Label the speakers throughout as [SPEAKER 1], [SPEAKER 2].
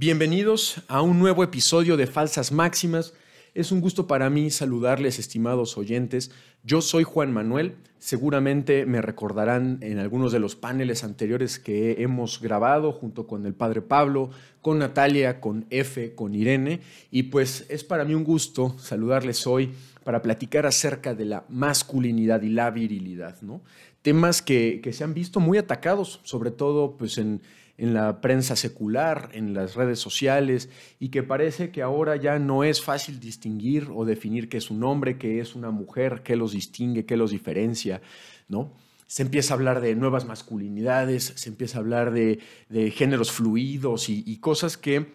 [SPEAKER 1] Bienvenidos a un nuevo episodio de Falsas Máximas. Es un gusto para mí saludarles, estimados oyentes. Yo soy Juan Manuel. Seguramente me recordarán en algunos de los paneles anteriores que hemos grabado junto con el padre Pablo, con Natalia, con Efe, con Irene. Y pues es para mí un gusto saludarles hoy para platicar acerca de la masculinidad y la virilidad, ¿no? Temas que, que se han visto muy atacados, sobre todo pues en en la prensa secular, en las redes sociales, y que parece que ahora ya no es fácil distinguir o definir qué es un hombre, qué es una mujer, qué los distingue, qué los diferencia, ¿no? Se empieza a hablar de nuevas masculinidades, se empieza a hablar de, géneros fluidos y, cosas que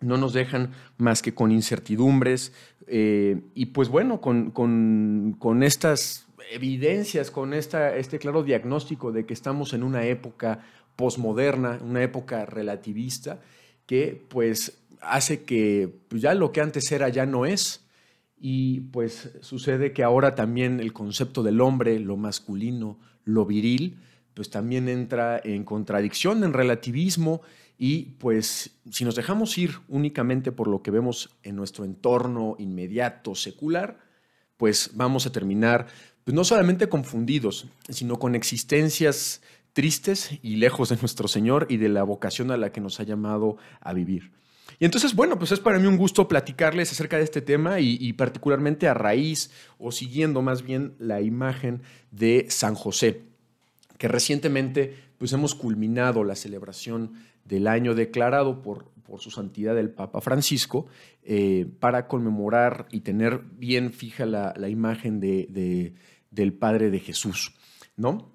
[SPEAKER 1] no nos dejan más que con incertidumbres eh, y pues bueno, con, con, estas evidencias, con esta, este claro diagnóstico de que estamos en una época posmoderna, una época relativista, que pues hace que pues, ya lo que antes era ya no es. Y pues sucede que ahora también el concepto del hombre, lo masculino, lo viril, pues también entra en contradicción, en relativismo, y pues si nos dejamos ir únicamente por lo que vemos en nuestro entorno inmediato, secular, pues vamos a terminar pues no solamente confundidos, sino con existencias tristes y lejos de nuestro Señor y de la vocación a la que nos ha llamado a vivir. Y entonces, bueno, pues es para mí un gusto platicarles acerca de este tema y, particularmente a raíz o siguiendo más bien la imagen de San José, que recientemente pues hemos culminado la celebración del año declarado por, por su santidad el Papa Francisco eh, para conmemorar y tener bien fija la, imagen de, del Padre de Jesús, ¿no?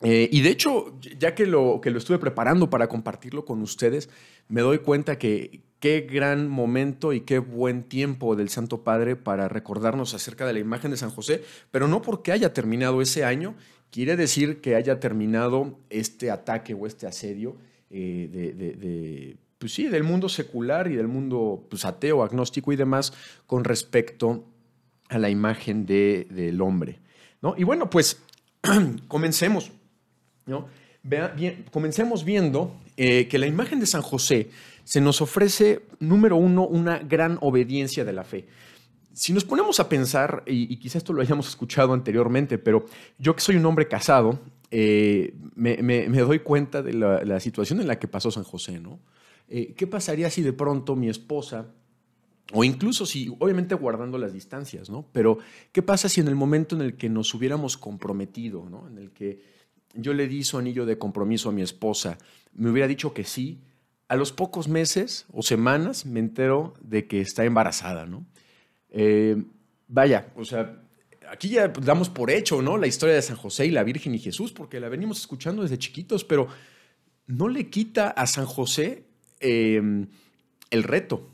[SPEAKER 1] Eh, y de hecho, ya que lo, que lo estuve preparando para compartirlo con ustedes, me doy cuenta que qué gran momento y qué buen tiempo del Santo Padre para recordarnos acerca de la imagen de San José, pero no porque haya terminado ese año, quiere decir que haya terminado este ataque o este asedio eh, de, pues sí, del mundo secular y del mundo pues, ateo, agnóstico y demás con respecto a la imagen del hombre. ¿no? Y bueno, pues comencemos. Bien, comencemos viendo eh, que la imagen de San José se nos ofrece, número uno, una gran obediencia de la fe. Si nos ponemos a pensar, y, quizás esto lo hayamos escuchado anteriormente, pero yo que soy un hombre casado, eh, me, doy cuenta de la, situación en la que pasó San José, ¿no? Eh, ¿Qué pasaría si de pronto mi esposa, o incluso si, obviamente guardando las distancias, ¿no? Pero, ¿qué pasa si en el momento en el que nos hubiéramos comprometido, ¿no? En el que yo le di su anillo de compromiso a mi esposa, me hubiera dicho que sí, a los pocos meses o semanas me entero de que está embarazada, ¿no? Eh, vaya, o sea, aquí ya damos por hecho, ¿no? La historia de San José y la Virgen y Jesús, porque la venimos escuchando desde chiquitos, pero no le quita a San José eh, el reto,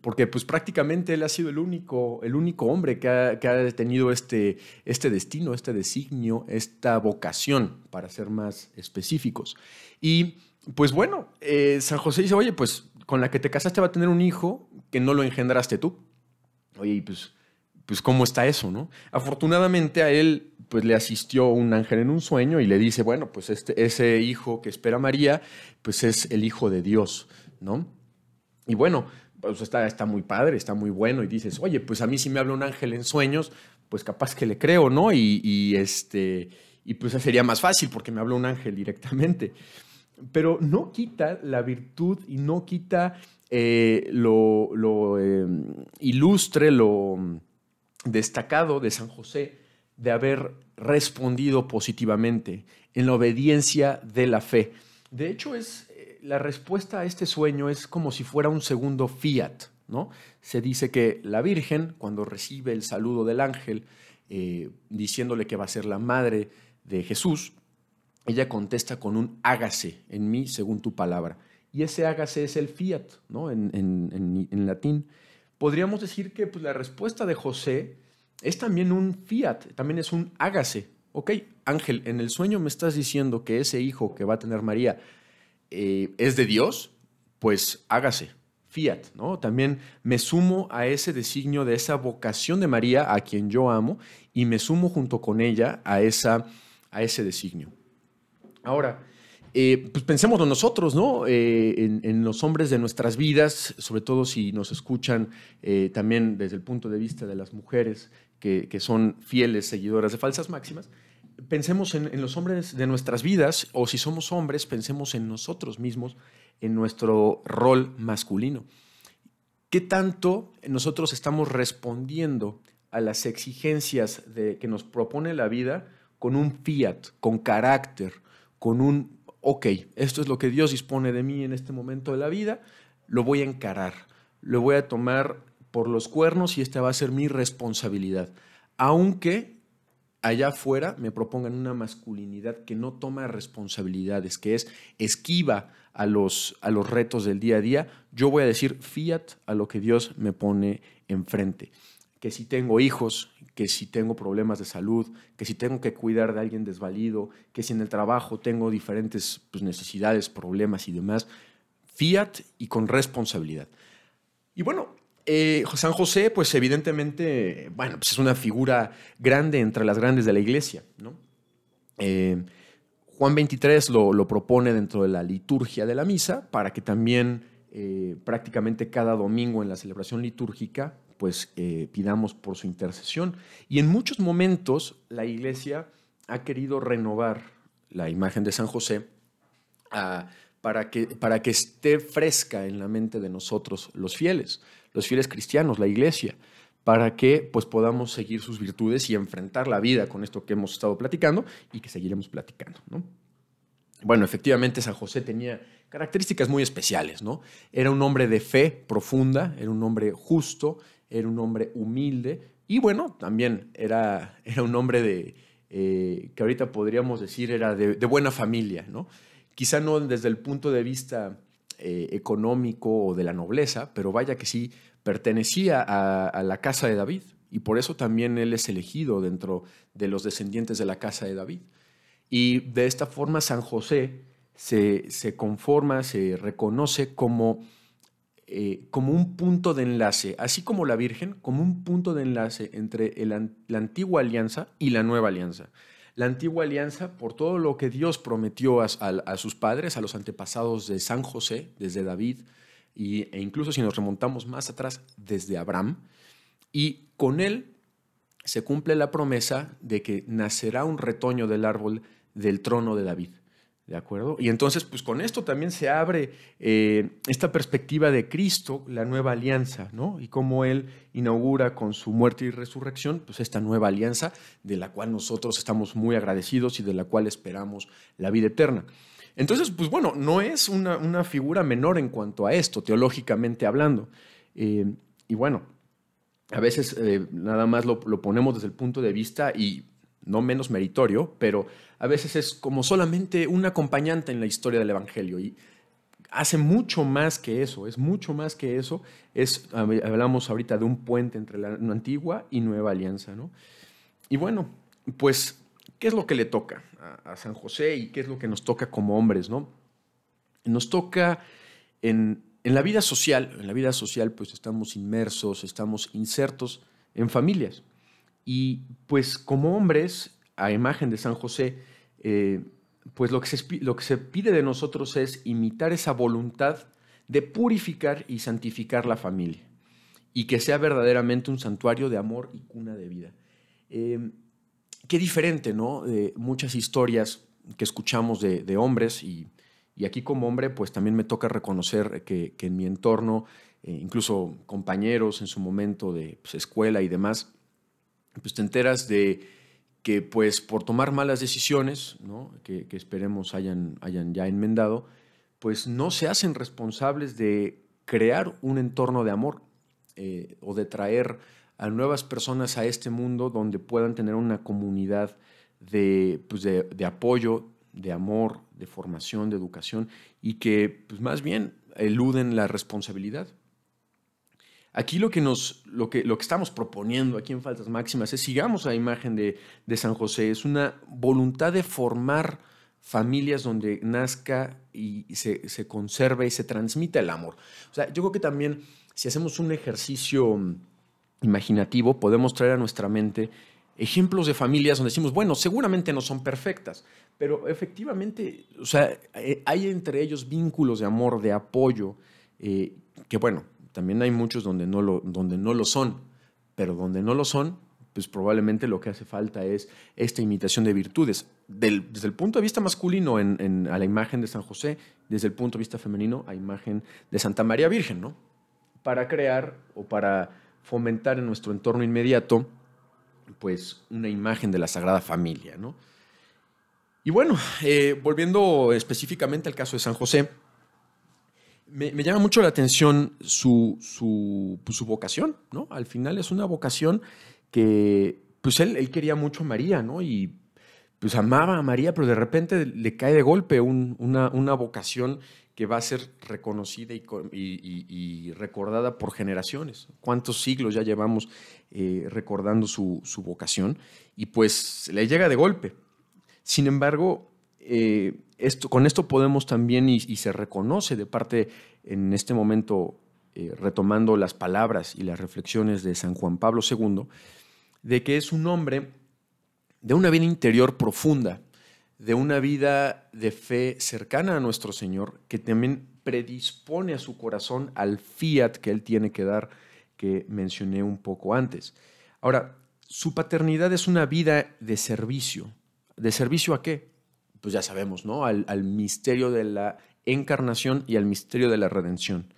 [SPEAKER 1] porque pues prácticamente él ha sido el único, el único hombre que ha, tenido este, este destino, este designio, esta vocación, para ser más específicos. Y pues bueno, eh, San José dice, oye, pues con la que te casaste va a tener un hijo que no lo engendraste tú. Oye, pues, pues ¿cómo está eso, no? Afortunadamente a él pues le asistió un ángel en un sueño y le dice, bueno, pues este, ese hijo que espera María, pues es el hijo de Dios, ¿no? Y bueno, pues está, está muy padre, está muy bueno y dices, oye, pues a mí si me habla un ángel en sueños, pues capaz que le creo, ¿no? Y, este, y pues sería más fácil porque me habla un ángel directamente. Pero no quita la virtud y no quita eh, lo, em, ilustre, lo destacado de San José de haber respondido positivamente en la obediencia de la fe. De hecho, es, la respuesta a este sueño es como si fuera un segundo fiat, ¿no? Se dice que la Virgen, cuando recibe el saludo del ángel, eh, diciéndole que va a ser la madre de Jesús, ella contesta con un hágase en mí según tu palabra. Y ese hágase es el fiat, ¿no? En, latín. Podríamos decir que pues, la respuesta de José es también un fiat, también es un hágase. Ok, Ángel, en el sueño me estás diciendo que ese hijo que va a tener María eh, es de Dios, pues hágase, fiat, ¿no? También me sumo a ese designio de esa vocación de María, a quien yo amo, y me sumo junto con ella a, esa, a ese designio. Ahora, eh, pues pensémoslo nosotros, ¿no? Eh, en, los hombres de nuestras vidas, sobre todo si nos escuchan también desde el punto de vista de las mujeres que, son fieles seguidoras de falsas máximas. Pensemos en, los hombres de nuestras vidas, o si somos hombres, pensemos en nosotros mismos, en nuestro rol masculino. ¿Qué tanto nosotros estamos respondiendo a las exigencias de, que nos propone la vida con un fiat, con carácter, con un ok, esto es lo que Dios dispone de mí en este momento de la vida, lo voy a encarar, lo voy a tomar por los cuernos y esta va a ser mi responsabilidad. Aunque allá afuera me propongan una masculinidad que no toma responsabilidades, que es esquiva a los, a los retos del día a día, yo voy a decir fiat a lo que Dios me pone enfrente que si tengo hijos, que si tengo problemas de salud, que si tengo que cuidar de alguien desvalido, que si en el trabajo tengo diferentes pues, necesidades, problemas y demás, fiat y con responsabilidad. Y bueno, eh, San José, pues evidentemente, bueno, pues es una figura grande entre las grandes de la iglesia. Eh, Juan 23 lo, propone dentro de la liturgia de la misa para que también eh, prácticamente cada domingo en la celebración litúrgica pues pidamos por su intercesión. Y en muchos momentos la iglesia ha querido renovar la imagen de San José para, que, para que esté fresca en la mente de nosotros, los fieles, los fieles cristianos, la iglesia, para que pues, podamos seguir sus virtudes y enfrentar la vida con esto que hemos estado platicando y que seguiremos platicando. Bueno, efectivamente San José tenía características muy especiales, ¿no? Era un hombre de fe profunda, era un hombre justo, era un hombre humilde y bueno, también era, era un hombre de, eh, que ahorita podríamos decir era de, buena familia, ¿no? Quizá no desde el punto de vista eh, económico o de la nobleza, pero vaya que sí pertenecía a, la casa de David y por eso también él es elegido dentro de los descendientes de la casa de David. Y de esta forma San José se, se conforma, se reconoce como eh, como un punto de enlace, así como la Virgen, como un punto de enlace entre la antigua alianza y la nueva alianza. La antigua alianza, por todo lo que Dios prometió a, sus padres, a los antepasados de San José, desde David, y, e incluso si nos remontamos más atrás, desde Abraham, y con él se cumple la promesa de que nacerá un retoño del árbol del trono de David. ¿De acuerdo? Y entonces, pues con esto también se abre eh, esta perspectiva de Cristo, la nueva alianza, ¿no? Y cómo Él inaugura con su muerte y resurrección, pues esta nueva alianza de la cual nosotros estamos muy agradecidos y de la cual esperamos la vida eterna. Entonces, pues bueno, no es una, figura menor en cuanto a esto, teológicamente hablando. Eh, y bueno, a veces eh, nada más lo, lo ponemos desde el punto de vista y no menos meritorio, pero a veces es como solamente un acompañante en la historia del Evangelio y hace mucho más que eso, es mucho más que eso. Es, hablamos ahorita de un puente entre la antigua y nueva alianza. ¿no? Y bueno, pues, ¿qué es lo que le toca a, San José y qué es lo que nos toca como hombres? ¿no? Nos toca en, en la vida social, en la vida social pues estamos inmersos, estamos insertos en familias. Y pues como hombres, a imagen de San José, eh, pues lo que, se, lo que se pide de nosotros es imitar esa voluntad de purificar y santificar la familia y que sea verdaderamente un santuario de amor y cuna de vida. Eh, qué diferente, ¿no? De muchas historias que escuchamos de, hombres y, aquí como hombre, pues también me toca reconocer que, en mi entorno, eh, incluso compañeros en su momento de pues, escuela y demás, pues te enteras de que pues por tomar malas decisiones, que, esperemos hayan, hayan ya enmendado, pues no se hacen responsables de crear un entorno de amor eh, o de traer a nuevas personas a este mundo donde puedan tener una comunidad de, pues de, de apoyo, de amor, de formación, de educación y que pues más bien eluden la responsabilidad. Aquí lo que, nos, lo, que, lo que estamos proponiendo aquí en Faltas Máximas es sigamos a la imagen de, San José, es una voluntad de formar familias donde nazca y se, se conserve y se transmita el amor. O sea, yo creo que también si hacemos un ejercicio imaginativo, podemos traer a nuestra mente ejemplos de familias donde decimos, bueno, seguramente no son perfectas, pero efectivamente, o sea, eh, hay entre ellos vínculos de amor, de apoyo, eh, que bueno, también hay muchos donde no, lo, donde no lo son, pero donde no lo son, pues probablemente lo que hace falta es esta imitación de virtudes. desde el punto de vista masculino en, a la imagen de San José, desde el punto de vista femenino a imagen de Santa María Virgen, ¿no? Para crear o para fomentar en nuestro entorno inmediato, pues una imagen de la Sagrada Familia, ¿no? Y bueno, eh, volviendo específicamente al caso de San José, me, llama mucho la atención su, su, pues, su vocación, ¿no? Al final es una vocación que pues él, él quería mucho a María, ¿no? Y pues amaba a María, pero de repente le cae de golpe una, una, vocación que va a ser reconocida y, recordada por generaciones. ¿Cuántos siglos ya llevamos eh, recordando su, su, vocación? Y pues le llega de golpe. Sin embargo, eh, con esto podemos también, y, se reconoce de parte en este momento, eh, retomando las palabras y las reflexiones de San Juan Pablo II, de que es un hombre de una vida interior profunda, de una vida de fe cercana a nuestro Señor, que también predispone a su corazón al fiat que él tiene que dar, que mencioné un poco antes. Ahora, su paternidad es una vida de servicio. ¿De servicio a qué? Pues ya sabemos, ¿no? Al, al misterio de la encarnación y al misterio de la redención.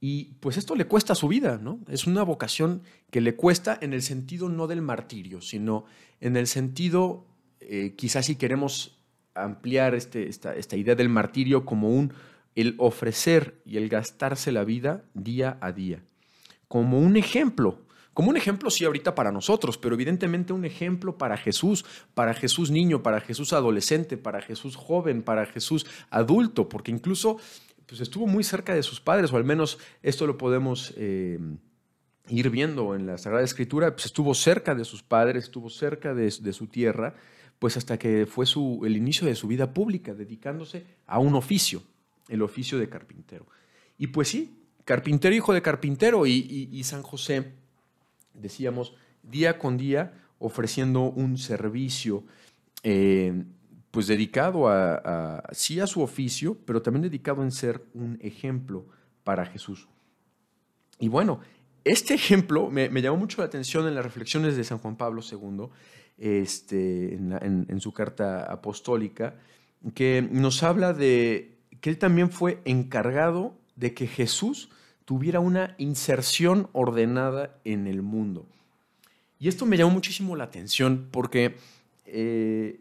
[SPEAKER 1] Y pues esto le cuesta su vida, ¿no? Es una vocación que le cuesta en el sentido no del martirio, sino en el sentido, eh, quizás si queremos ampliar este, esta, esta, idea del martirio como un, el ofrecer y el gastarse la vida día a día, como un ejemplo, como un ejemplo sí ahorita para nosotros, pero evidentemente un ejemplo para Jesús, para Jesús niño, para Jesús adolescente, para Jesús joven, para Jesús adulto, porque incluso pues estuvo muy cerca de sus padres, o al menos esto lo podemos eh, ir viendo en la Sagrada Escritura, pues estuvo cerca de sus padres, estuvo cerca de, su tierra, pues hasta que fue su, el inicio de su vida pública, dedicándose a un oficio, el oficio de carpintero. Y pues sí, carpintero, hijo de carpintero, y, San José, decíamos, día con día ofreciendo un servicio eh, pues dedicado a, sí a su oficio, pero también dedicado en ser un ejemplo para Jesús. Y bueno, este ejemplo me, llamó mucho la atención en las reflexiones de San Juan Pablo II, este, en, su carta apostólica, que nos habla de que él también fue encargado de que Jesús tuviera una inserción ordenada en el mundo. Y esto me llamó muchísimo la atención porque eh,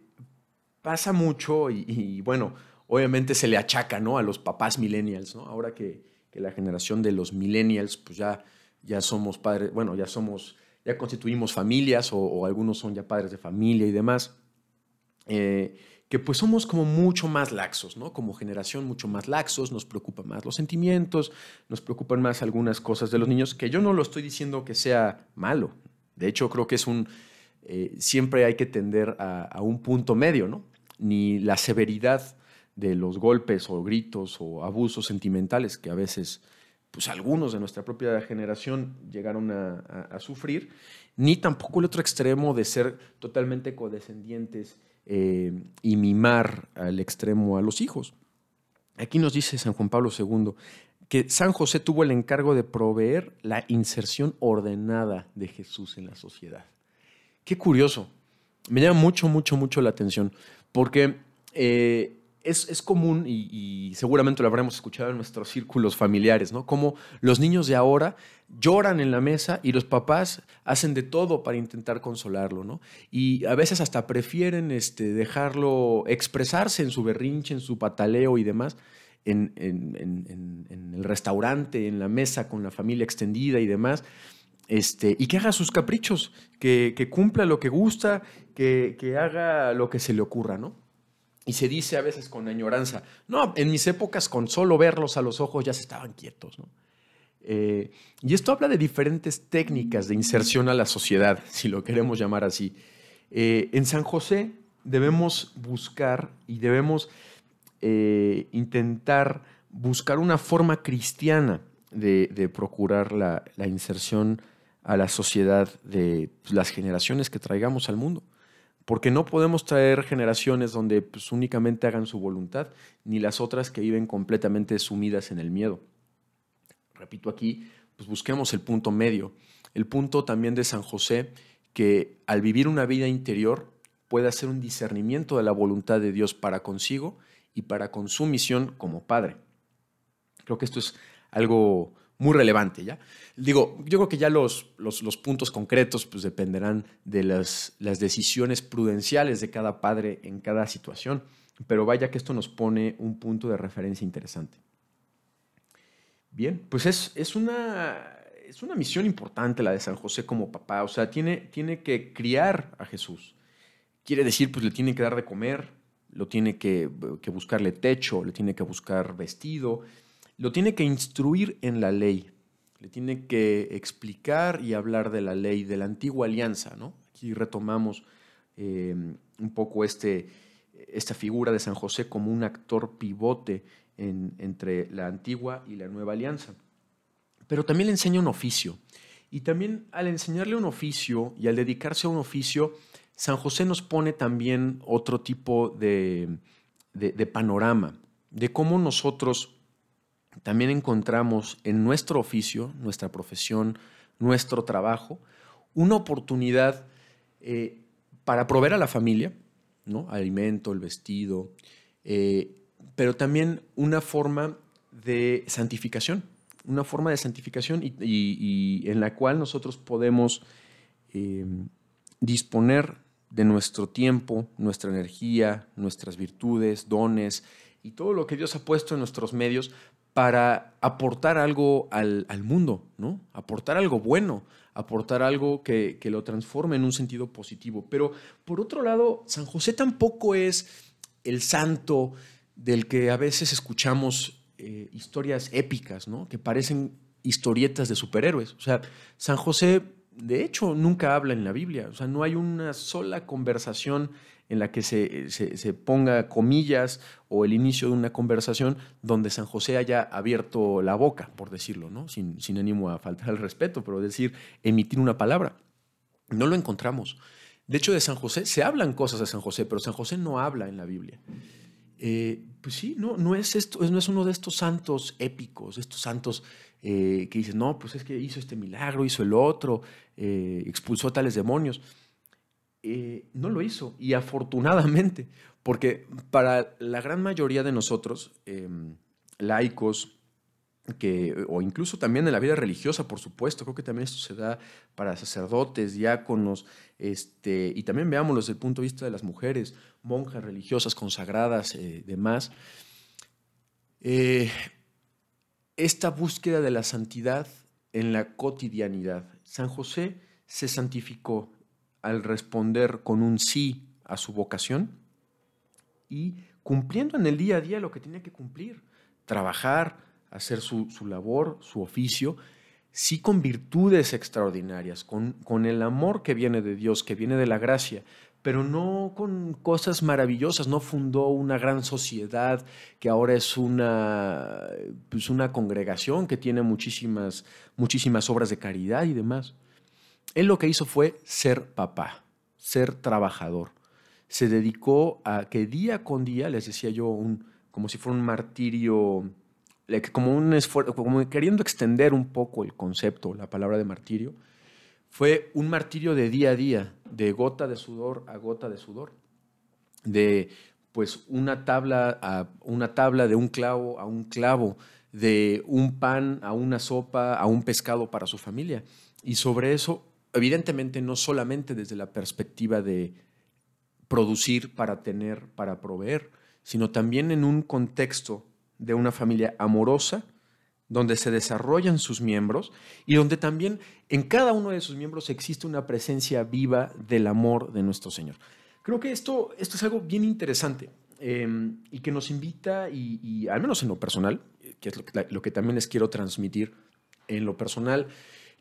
[SPEAKER 1] pasa mucho y, bueno, obviamente se le achaca ¿no? a los papás millennials, ¿no? Ahora que, la generación de los millennials, pues ya, ya somos padres, bueno, ya somos, ya constituimos familias o, algunos son ya padres de familia y demás, eh, que pues somos como mucho más laxos, ¿no? Como generación mucho más laxos, nos preocupan más los sentimientos, nos preocupan más algunas cosas de los niños, que yo no lo estoy diciendo que sea malo, de hecho creo que es un, eh, siempre hay que tender a, a un punto medio, ¿no? ni la severidad de los golpes o gritos o abusos sentimentales que a veces pues algunos de nuestra propia generación llegaron a, sufrir, ni tampoco el otro extremo de ser totalmente codescendientes eh, y mimar al extremo a los hijos. Aquí nos dice San Juan Pablo II que San José tuvo el encargo de proveer la inserción ordenada de Jesús en la sociedad. Qué curioso, me llama mucho, mucho, mucho la atención, porque eh, es, común, y, seguramente lo habremos escuchado en nuestros círculos familiares, ¿no? Como los niños de ahora lloran en la mesa y los papás hacen de todo para intentar consolarlo, ¿no? Y a veces hasta prefieren este, dejarlo expresarse en su berrinche, en su pataleo y demás. En, el restaurante, en la mesa con la familia extendida y demás, este, y que haga sus caprichos, que, cumpla lo que gusta, que, haga lo que se le ocurra, ¿no? Y se dice a veces con añoranza, no, en mis épocas con solo verlos a los ojos ya se estaban quietos, ¿no? Eh, y esto habla de diferentes técnicas de inserción a la sociedad, si lo queremos llamar así. Eh, en San José debemos buscar y debemos eh, intentar buscar una forma cristiana de, procurar la, inserción a la sociedad de las generaciones que traigamos al mundo. Porque no podemos traer generaciones donde pues, únicamente hagan su voluntad, ni las otras que viven completamente sumidas en el miedo. Repito aquí, pues busquemos el punto medio. El punto también de San José, que al vivir una vida interior puede hacer un discernimiento de la voluntad de Dios para consigo y para con su misión como padre. Creo que esto es algo muy relevante, ¿ya? Digo, yo creo que ya los, los, puntos concretos pues, dependerán de las, las, decisiones prudenciales de cada padre en cada situación, pero vaya que esto nos pone un punto de referencia interesante. Bien, pues es, es, una, es una misión importante la de San José como papá, o sea, tiene, tiene que criar a Jesús. Quiere decir, pues le tiene que dar de comer, lo tiene que, que buscarle techo, le tiene que buscar vestido, lo tiene que instruir en la ley, le tiene que explicar y hablar de la ley, de la antigua alianza. ¿no? Aquí retomamos eh, un poco este, esta figura de San José como un actor pivote entre la antigua y la nueva alianza. Pero también le enseña un oficio. Y también al enseñarle un oficio y al dedicarse a un oficio, San José nos pone también otro tipo de, de panorama, de cómo nosotros también encontramos en nuestro oficio, nuestra profesión, nuestro trabajo, una oportunidad eh, para proveer a la familia, ¿no? alimento, el vestido, eh, pero también una forma de santificación, una forma de santificación y, en la cual nosotros podemos eh, disponer de nuestro tiempo, nuestra energía, nuestras virtudes, dones y todo lo que Dios ha puesto en nuestros medios para aportar algo al, mundo, ¿no? Aportar algo bueno, aportar algo que, lo transforme en un sentido positivo. Pero por otro lado, San José tampoco es el santo del que a veces escuchamos eh, historias épicas, ¿no? Que parecen historietas de superhéroes. O sea, San José, de hecho, nunca habla en la Biblia. O sea, no hay una sola conversación en la que se, se, ponga comillas o el inicio de una conversación donde San José haya abierto la boca, por decirlo, ¿no? sin, sin ánimo a faltar al respeto, pero decir, emitir una palabra. No lo encontramos. De hecho, de San José se hablan cosas de San José, pero San José no habla en la Biblia. Eh, pues sí, no, no, es esto, no es uno de estos santos épicos, estos santos eh, que dicen, no, pues es que hizo este milagro, hizo el otro, eh, expulsó a tales demonios. Eh, no lo hizo. Y afortunadamente, porque para la gran mayoría de nosotros, em, laicos, que, o incluso también en la vida religiosa, por supuesto, creo que también esto se da para sacerdotes, diáconos, este, y también veámoslo desde el punto de vista de las mujeres, monjas religiosas, consagradas, eh, demás. Eh, esta búsqueda de la santidad en la cotidianidad. San José se santificó, al responder con un sí a su vocación y cumpliendo en el día a día lo que tenía que cumplir, trabajar, hacer su, labor, su oficio, sí con virtudes extraordinarias, con, con el amor que viene de Dios, que viene de la gracia, pero no con cosas maravillosas, no fundó una gran sociedad que ahora es una, pues una congregación que tiene muchísimas, muchísimas obras de caridad y demás. Él lo que hizo fue ser papá, ser trabajador. Se dedicó a que día con día, les decía yo, un, como si fuera un martirio, como un esfuerzo, como queriendo extender un poco el concepto, la palabra de martirio, fue un martirio de día a día, de gota de sudor a gota de sudor, de pues una tabla a una tabla de un clavo a un clavo, de un pan a una sopa a un pescado para su familia. Y sobre eso evidentemente no solamente desde la perspectiva de producir para tener, para proveer, sino también en un contexto de una familia amorosa, donde se desarrollan sus miembros y donde también en cada uno de sus miembros existe una presencia viva del amor de nuestro Señor. Creo que esto, esto es algo bien interesante em, y que nos invita, y, al menos en lo personal, que es lo que, lo que también les quiero transmitir, en lo personal,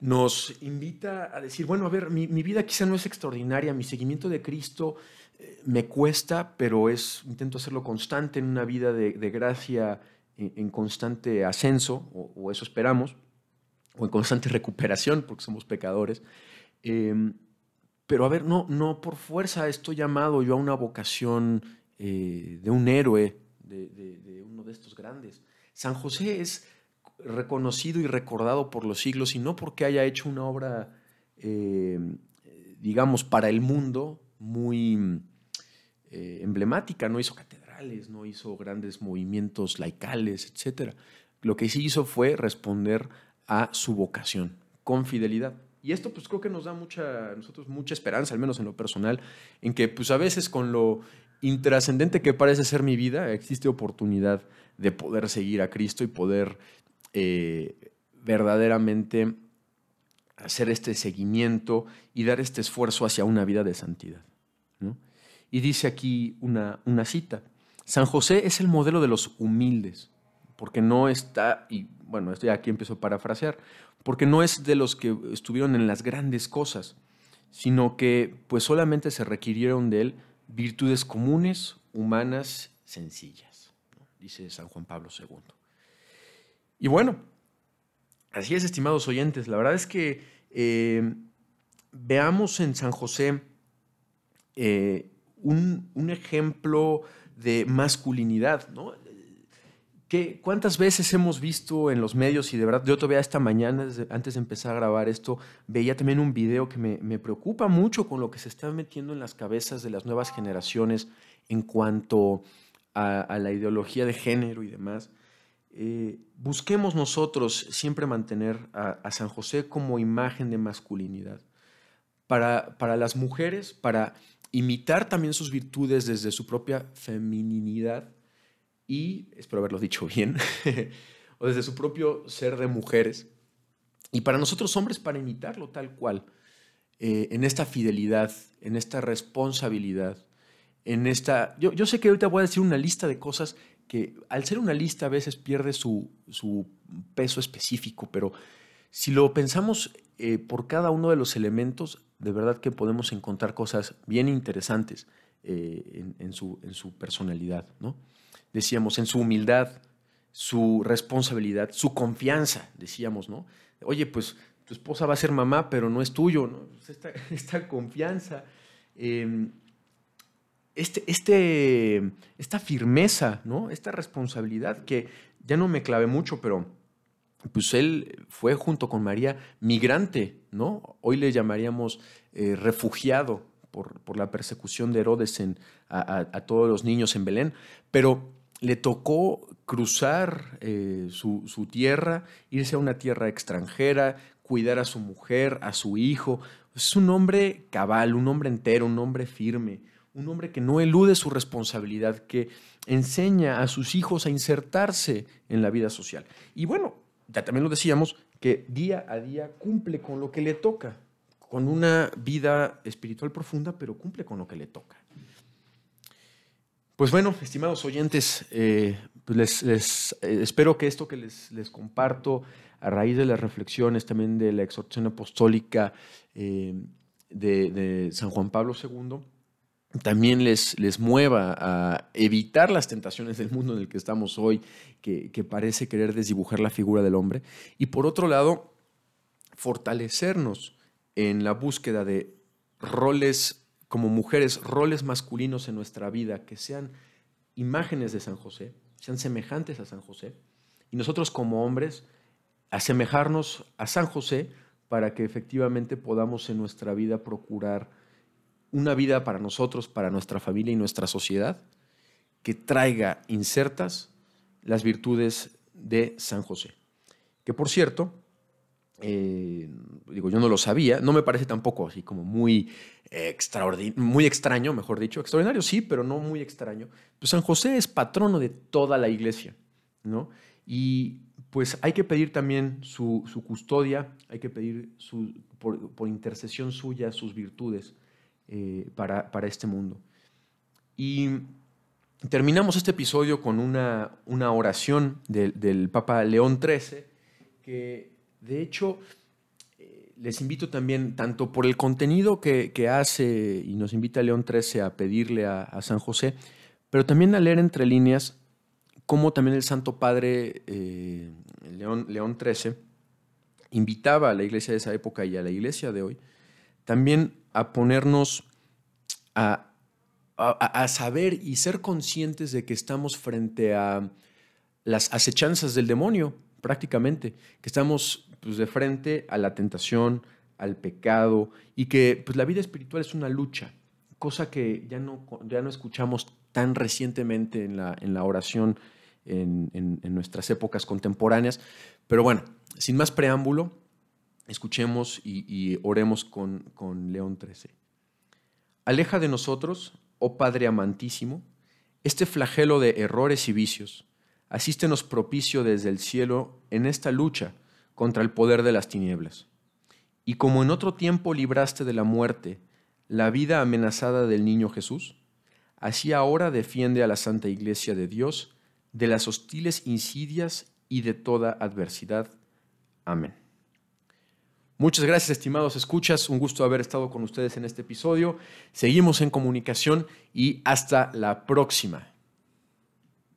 [SPEAKER 1] nos invita a decir, bueno, a ver, mi, vida quizá no es extraordinaria, mi seguimiento de Cristo eh, me cuesta, pero es, intento hacerlo constante en una vida de, gracia en, constante ascenso, o, eso esperamos. o en constante recuperación, porque somos pecadores. Em, pero a ver, no, no por fuerza estoy llamado yo a una vocación eh, de un héroe, de, uno de estos grandes. San José es reconocido y recordado por los siglos y no porque haya hecho una obra, em, digamos, para el mundo muy eh, emblemática, no hizo catedrales, no hizo grandes movimientos laicales, etc. Lo que sí hizo fue responder a su vocación con fidelidad. Y esto pues creo que nos da mucha, nosotros mucha esperanza, al menos en lo personal, en que pues a veces con lo intrascendente que parece ser mi vida, existe oportunidad de poder seguir a Cristo y poder eh, verdaderamente hacer este seguimiento y dar este esfuerzo hacia una vida de santidad. Y dice aquí una, una cita, San José es el modelo de los humildes, porque no está, y bueno, esto ya aquí empiezo a parafrasear, porque no es de los que estuvieron en las grandes cosas, sino que pues solamente se requirieron de él virtudes comunes, humanas, sencillas, dice San Juan Pablo II. Y bueno, así es, estimados oyentes, la verdad es que eh, veamos en San José eh, un, ejemplo de masculinidad, ¿no? ¿Cuántas veces hemos visto en los medios y de verdad, yo todavía esta mañana, antes de empezar a grabar esto, veía también un video que me, preocupa mucho con lo que se está metiendo en las cabezas de las nuevas generaciones en cuanto a, la ideología de género y demás. Eh, busquemos nosotros siempre mantener a, San José como imagen de masculinidad. Para, para las mujeres, para imitar también sus virtudes desde su propia femininidad y, espero haberlo dicho bien, o desde su propio ser de mujeres. Y para nosotros hombres, para imitarlo tal cual, eh, en esta fidelidad, en esta responsabilidad, en esta... Yo, yo, sé que ahorita voy a decir una lista de cosas que al ser una lista a veces pierde su, su peso específico, pero si lo pensamos eh, por cada uno de los elementos, de verdad que podemos encontrar cosas bien interesantes eh, en, su, en, su, personalidad, ¿no? Decíamos, en su humildad, su responsabilidad, su confianza, decíamos, ¿no? Oye, pues tu esposa va a ser mamá, pero no es tuyo, ¿no? Pues, esta, confianza, em, este, este, esta firmeza, ¿no? Esta responsabilidad que ya no me clave mucho, pero pues él fue junto con María migrante, ¿no? Hoy le llamaríamos eh, refugiado por, la persecución de Herodes a, todos los niños en Belén, pero le tocó cruzar eh, su, su, tierra, irse a una tierra extranjera, cuidar a su mujer, a su hijo. Es un hombre cabal, un hombre entero, un hombre firme, un hombre que no elude su responsabilidad, que enseña a sus hijos a insertarse en la vida social. Y bueno, ya también lo decíamos, que día a día cumple con lo que le toca, con una vida espiritual profunda, pero cumple con lo que le toca. Pues bueno, estimados oyentes, eh, pues les, eh, espero que esto que les, comparto a raíz de las reflexiones también de la exhortación apostólica eh, de San Juan Pablo II, también les, les mueva a evitar las tentaciones del mundo en el que estamos hoy, que, parece querer desdibujar la figura del hombre. Y por otro lado, fortalecernos en la búsqueda de roles como mujeres, roles masculinos en nuestra vida, que sean imágenes de San José, sean semejantes a San José. Y nosotros como hombres, asemejarnos a San José para que efectivamente podamos en nuestra vida procurar una vida para nosotros, para nuestra familia y nuestra sociedad, que traiga insertas las virtudes de San José. Que por cierto, eh, digo, yo no lo sabía, no me parece tampoco así como muy, muy extraño, mejor dicho, extraordinario sí, pero no muy extraño. Pues San José es patrono de toda la iglesia, ¿no? Y pues hay que pedir también su, custodia, hay que pedir su, por intercesión suya sus virtudes eh, para, este mundo. Y terminamos este episodio con una, una oración del, Papa León XIII, que de hecho eh, les invito también, tanto por el contenido que, hace y nos invita León XIII a pedirle a, San José, pero también a leer entre líneas cómo también el Santo Padre eh, León, León XIII invitaba a la iglesia de esa época y a la iglesia de hoy también a ponernos a, a, saber y ser conscientes de que estamos frente a las acechanzas del demonio, prácticamente, que estamos pues, de frente a la tentación, al pecado y que pues, la vida espiritual es una lucha, cosa que ya no, ya no escuchamos tan recientemente en la, en la oración en, en, nuestras épocas contemporáneas. Pero bueno, sin más preámbulo, escuchemos y, oremos con, con León 13. Aleja de nosotros, oh Padre amantísimo, este flagelo de errores y vicios. Asístenos propicio desde el cielo en esta lucha contra el poder de las tinieblas. Y como en otro tiempo libraste de la muerte la vida amenazada del niño Jesús, así ahora defiende a la Santa Iglesia de Dios de las hostiles insidias y de toda adversidad. Amén. Muchas gracias, estimados escuchas. Un gusto haber estado con ustedes en este episodio. Seguimos en comunicación y hasta la próxima.